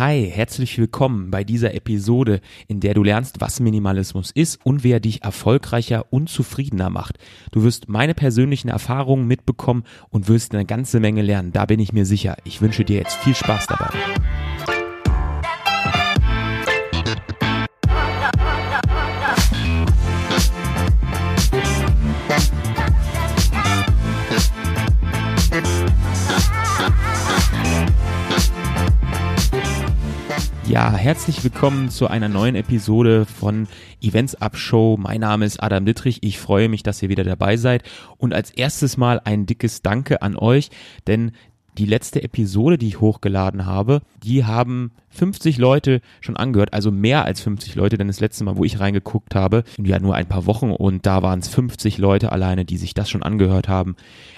Hi, herzlich willkommen bei dieser Episode, in der du lernst, was Minimalismus ist und wer dich erfolgreicher und zufriedener macht. Du wirst meine persönlichen Erfahrungen mitbekommen und wirst eine ganze Menge lernen, da bin ich mir sicher. Ich wünsche dir jetzt viel Spaß dabei. Ja, herzlich willkommen zu einer neuen Episode von Events Up Show. Mein Name ist Adam Dittrich. Ich freue mich, dass ihr wieder dabei seid. Und als erstes mal ein dickes Danke an euch, denn die letzte Episode, die ich hochgeladen habe, die haben 50 Leute schon angehört, also mehr als 50 Leute, denn das letzte Mal, wo ich reingeguckt habe, ja nur ein paar Wochen und da waren es 50 Leute alleine, die sich das schon angehört haben.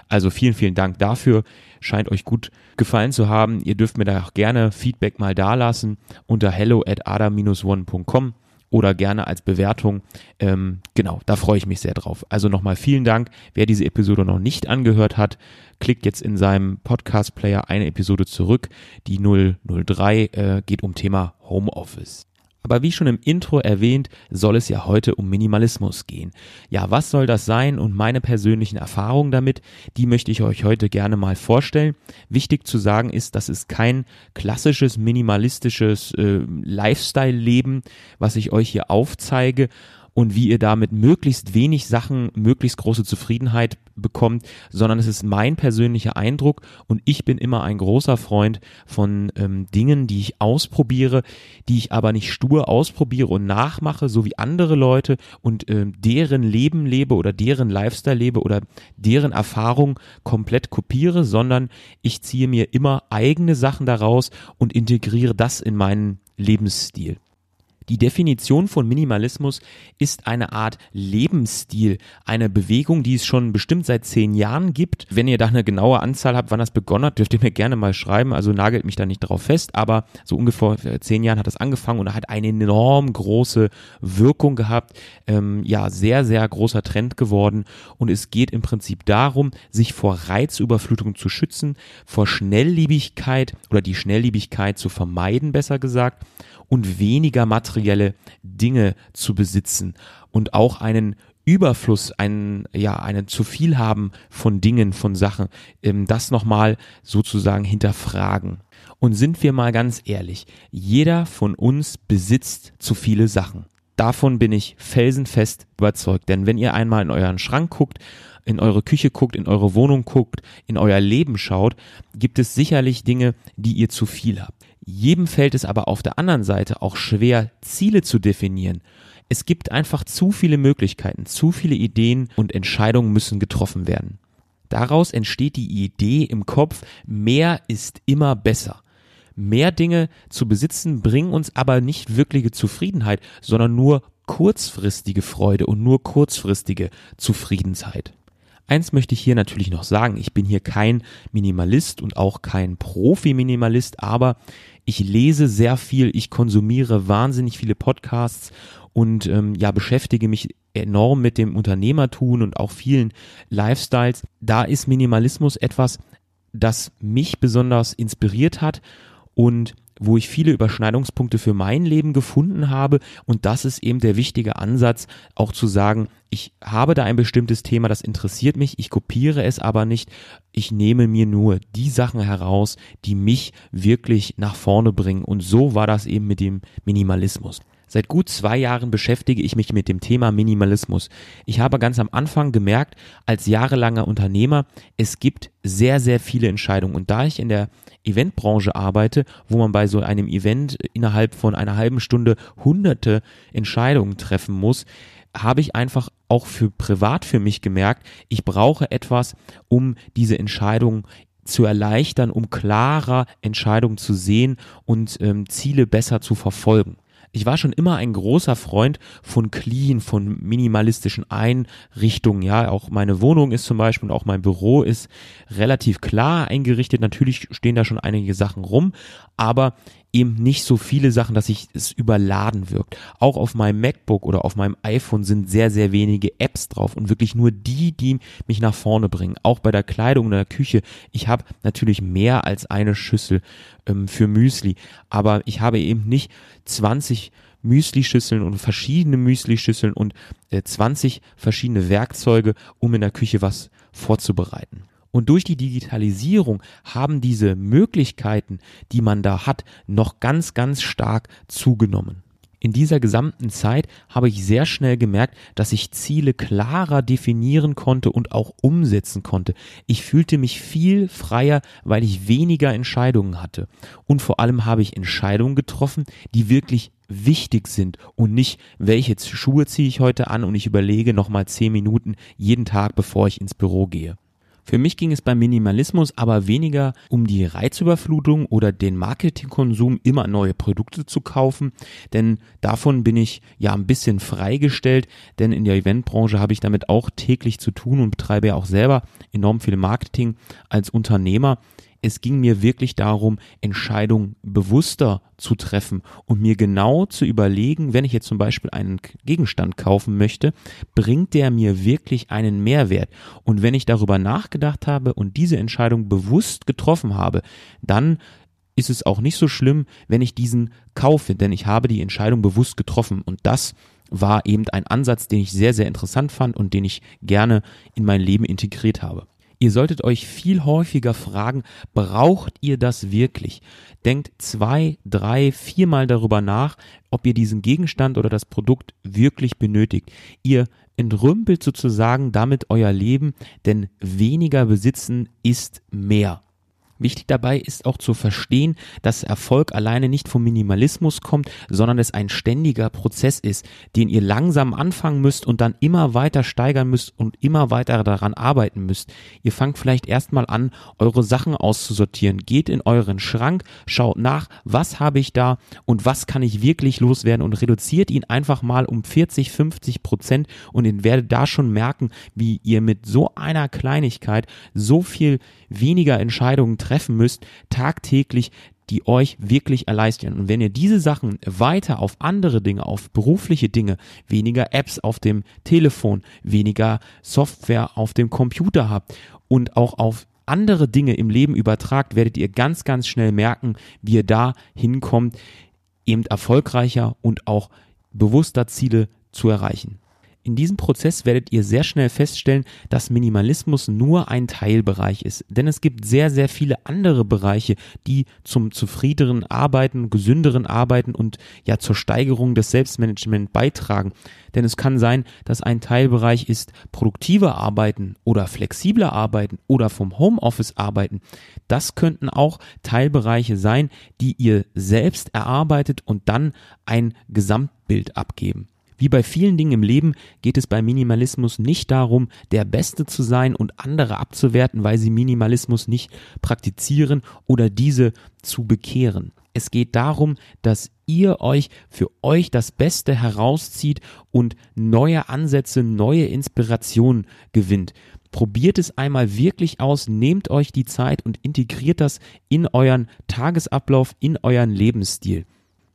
Also vielen, vielen Dank dafür. Scheint euch gut gefallen zu haben. Ihr dürft mir da auch gerne Feedback mal dalassen unter hello at adam-one.com oder gerne als Bewertung. Ähm, genau, da freue ich mich sehr drauf. Also nochmal vielen Dank. Wer diese Episode noch nicht angehört hat, klickt jetzt in seinem Podcast-Player eine Episode zurück. Die 003 äh, geht um Thema Homeoffice. Aber wie schon im Intro erwähnt, soll es ja heute um Minimalismus gehen. Ja, was soll das sein und meine persönlichen Erfahrungen damit, die möchte ich euch heute gerne mal vorstellen. Wichtig zu sagen ist, dass es kein klassisches minimalistisches äh, Lifestyle-Leben, was ich euch hier aufzeige und wie ihr damit möglichst wenig Sachen, möglichst große Zufriedenheit bekommt, sondern es ist mein persönlicher Eindruck und ich bin immer ein großer Freund von ähm, Dingen, die ich ausprobiere, die ich aber nicht stur ausprobiere und nachmache, so wie andere Leute und ähm, deren Leben lebe oder deren Lifestyle lebe oder deren Erfahrung komplett kopiere, sondern ich ziehe mir immer eigene Sachen daraus und integriere das in meinen Lebensstil. Die Definition von Minimalismus ist eine Art Lebensstil, eine Bewegung, die es schon bestimmt seit zehn Jahren gibt. Wenn ihr da eine genaue Anzahl habt, wann das begonnen hat, dürft ihr mir gerne mal schreiben. Also nagelt mich da nicht drauf fest, aber so ungefähr zehn Jahren hat das angefangen und hat eine enorm große Wirkung gehabt. Ähm, ja, sehr, sehr großer Trend geworden. Und es geht im Prinzip darum, sich vor Reizüberflutung zu schützen, vor Schnelllebigkeit oder die Schnelllebigkeit zu vermeiden, besser gesagt und weniger materielle Dinge zu besitzen und auch einen Überfluss, einen, ja, einen zu viel haben von Dingen, von Sachen, ähm, das nochmal sozusagen hinterfragen. Und sind wir mal ganz ehrlich, jeder von uns besitzt zu viele Sachen. Davon bin ich felsenfest überzeugt, denn wenn ihr einmal in euren Schrank guckt, in eure Küche guckt, in eure Wohnung guckt, in euer Leben schaut, gibt es sicherlich Dinge, die ihr zu viel habt. Jedem fällt es aber auf der anderen Seite auch schwer, Ziele zu definieren. Es gibt einfach zu viele Möglichkeiten, zu viele Ideen und Entscheidungen müssen getroffen werden. Daraus entsteht die Idee im Kopf, mehr ist immer besser. Mehr Dinge zu besitzen bringen uns aber nicht wirkliche Zufriedenheit, sondern nur kurzfristige Freude und nur kurzfristige Zufriedenheit. Eins möchte ich hier natürlich noch sagen, ich bin hier kein Minimalist und auch kein Profi-Minimalist, aber ich lese sehr viel, ich konsumiere wahnsinnig viele Podcasts und ähm, ja, beschäftige mich enorm mit dem Unternehmertun und auch vielen Lifestyles. Da ist Minimalismus etwas, das mich besonders inspiriert hat und wo ich viele Überschneidungspunkte für mein Leben gefunden habe. Und das ist eben der wichtige Ansatz, auch zu sagen, ich habe da ein bestimmtes Thema, das interessiert mich, ich kopiere es aber nicht, ich nehme mir nur die Sachen heraus, die mich wirklich nach vorne bringen. Und so war das eben mit dem Minimalismus. Seit gut zwei Jahren beschäftige ich mich mit dem Thema Minimalismus. Ich habe ganz am Anfang gemerkt, als jahrelanger Unternehmer, es gibt sehr, sehr viele Entscheidungen. Und da ich in der Eventbranche arbeite, wo man bei so einem Event innerhalb von einer halben Stunde hunderte Entscheidungen treffen muss, habe ich einfach auch für privat für mich gemerkt, ich brauche etwas, um diese Entscheidungen zu erleichtern, um klarer Entscheidungen zu sehen und ähm, Ziele besser zu verfolgen. Ich war schon immer ein großer Freund von clean, von minimalistischen Einrichtungen. Ja, auch meine Wohnung ist zum Beispiel und auch mein Büro ist relativ klar eingerichtet. Natürlich stehen da schon einige Sachen rum, aber eben nicht so viele Sachen, dass ich es überladen wirkt. Auch auf meinem MacBook oder auf meinem iPhone sind sehr, sehr wenige Apps drauf und wirklich nur die, die mich nach vorne bringen. Auch bei der Kleidung in der Küche. Ich habe natürlich mehr als eine Schüssel ähm, für Müsli, aber ich habe eben nicht 20 Müslischüsseln und verschiedene Müslischüsseln und äh, 20 verschiedene Werkzeuge, um in der Küche was vorzubereiten. Und durch die Digitalisierung haben diese Möglichkeiten, die man da hat, noch ganz, ganz stark zugenommen. In dieser gesamten Zeit habe ich sehr schnell gemerkt, dass ich Ziele klarer definieren konnte und auch umsetzen konnte. Ich fühlte mich viel freier, weil ich weniger Entscheidungen hatte. Und vor allem habe ich Entscheidungen getroffen, die wirklich wichtig sind und nicht, welche Schuhe ziehe ich heute an und ich überlege nochmal zehn Minuten jeden Tag, bevor ich ins Büro gehe. Für mich ging es beim Minimalismus aber weniger um die Reizüberflutung oder den Marketingkonsum, immer neue Produkte zu kaufen, denn davon bin ich ja ein bisschen freigestellt, denn in der Eventbranche habe ich damit auch täglich zu tun und betreibe ja auch selber enorm viel Marketing als Unternehmer es ging mir wirklich darum, Entscheidungen bewusster zu treffen und mir genau zu überlegen, wenn ich jetzt zum Beispiel einen Gegenstand kaufen möchte, bringt der mir wirklich einen Mehrwert? Und wenn ich darüber nachgedacht habe und diese Entscheidung bewusst getroffen habe, dann ist es auch nicht so schlimm, wenn ich diesen kaufe, denn ich habe die Entscheidung bewusst getroffen und das war eben ein Ansatz, den ich sehr, sehr interessant fand und den ich gerne in mein Leben integriert habe. Ihr solltet euch viel häufiger fragen, braucht ihr das wirklich? Denkt zwei, drei, viermal darüber nach, ob ihr diesen Gegenstand oder das Produkt wirklich benötigt. Ihr entrümpelt sozusagen damit euer Leben, denn weniger besitzen ist mehr. Wichtig dabei ist auch zu verstehen, dass Erfolg alleine nicht vom Minimalismus kommt, sondern es ein ständiger Prozess ist, den ihr langsam anfangen müsst und dann immer weiter steigern müsst und immer weiter daran arbeiten müsst. Ihr fangt vielleicht erstmal an, eure Sachen auszusortieren. Geht in euren Schrank, schaut nach, was habe ich da und was kann ich wirklich loswerden und reduziert ihn einfach mal um 40, 50 Prozent und ihr werdet da schon merken, wie ihr mit so einer Kleinigkeit so viel weniger Entscheidungen treffen müsst, tagtäglich, die euch wirklich erleichtern. Und wenn ihr diese Sachen weiter auf andere Dinge, auf berufliche Dinge, weniger Apps auf dem Telefon, weniger Software auf dem Computer habt und auch auf andere Dinge im Leben übertragt, werdet ihr ganz, ganz schnell merken, wie ihr da hinkommt, eben erfolgreicher und auch bewusster Ziele zu erreichen. In diesem Prozess werdet ihr sehr schnell feststellen, dass Minimalismus nur ein Teilbereich ist. Denn es gibt sehr, sehr viele andere Bereiche, die zum zufriedeneren Arbeiten, gesünderen Arbeiten und ja zur Steigerung des Selbstmanagements beitragen. Denn es kann sein, dass ein Teilbereich ist produktive Arbeiten oder flexible Arbeiten oder vom Homeoffice arbeiten. Das könnten auch Teilbereiche sein, die ihr selbst erarbeitet und dann ein Gesamtbild abgeben. Wie bei vielen Dingen im Leben geht es beim Minimalismus nicht darum, der Beste zu sein und andere abzuwerten, weil sie Minimalismus nicht praktizieren oder diese zu bekehren. Es geht darum, dass ihr euch für euch das Beste herauszieht und neue Ansätze, neue Inspirationen gewinnt. Probiert es einmal wirklich aus, nehmt euch die Zeit und integriert das in euren Tagesablauf, in euren Lebensstil.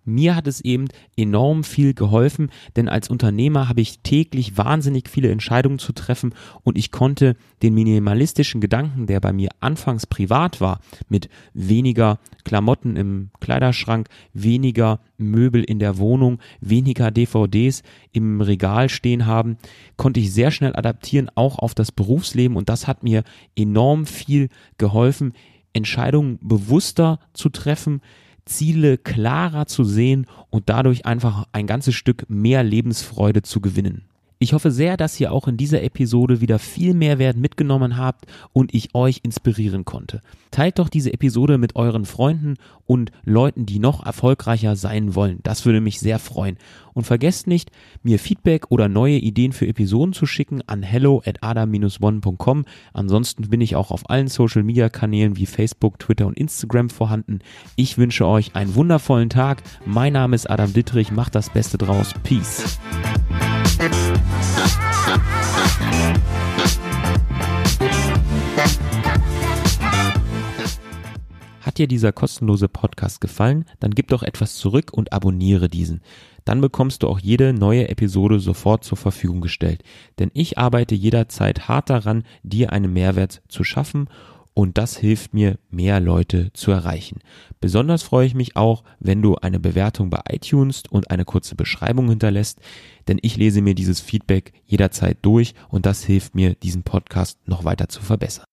Mir hat es eben enorm viel geholfen, denn als Unternehmer habe ich täglich wahnsinnig viele Entscheidungen zu treffen und ich konnte den minimalistischen Gedanken, der bei mir anfangs privat war, mit weniger Klamotten im Kleiderschrank, weniger Möbel in der Wohnung, weniger DVDs im Regal stehen haben, konnte ich sehr schnell adaptieren, auch auf das Berufsleben. Und das hat mir enorm viel geholfen, Entscheidungen bewusster zu treffen, Ziele klarer zu sehen und dadurch einfach ein ganzes Stück mehr Lebensfreude zu gewinnen. Ich hoffe sehr, dass ihr auch in dieser Episode wieder viel Mehrwert mitgenommen habt und ich euch inspirieren konnte. Teilt doch diese Episode mit euren Freunden und Leuten, die noch erfolgreicher sein wollen. Das würde mich sehr freuen. Und vergesst nicht, mir Feedback oder neue Ideen für Episoden zu schicken an hello at adam-one.com. Ansonsten bin ich auch auf allen Social Media Kanälen wie Facebook, Twitter und Instagram vorhanden. Ich wünsche euch einen wundervollen Tag. Mein Name ist Adam Dittrich. Macht das Beste draus. Peace. Dir dieser kostenlose Podcast gefallen, dann gib doch etwas zurück und abonniere diesen. Dann bekommst du auch jede neue Episode sofort zur Verfügung gestellt. Denn ich arbeite jederzeit hart daran, dir einen Mehrwert zu schaffen und das hilft mir, mehr Leute zu erreichen. Besonders freue ich mich auch, wenn du eine Bewertung bei iTunes und eine kurze Beschreibung hinterlässt, denn ich lese mir dieses Feedback jederzeit durch und das hilft mir, diesen Podcast noch weiter zu verbessern.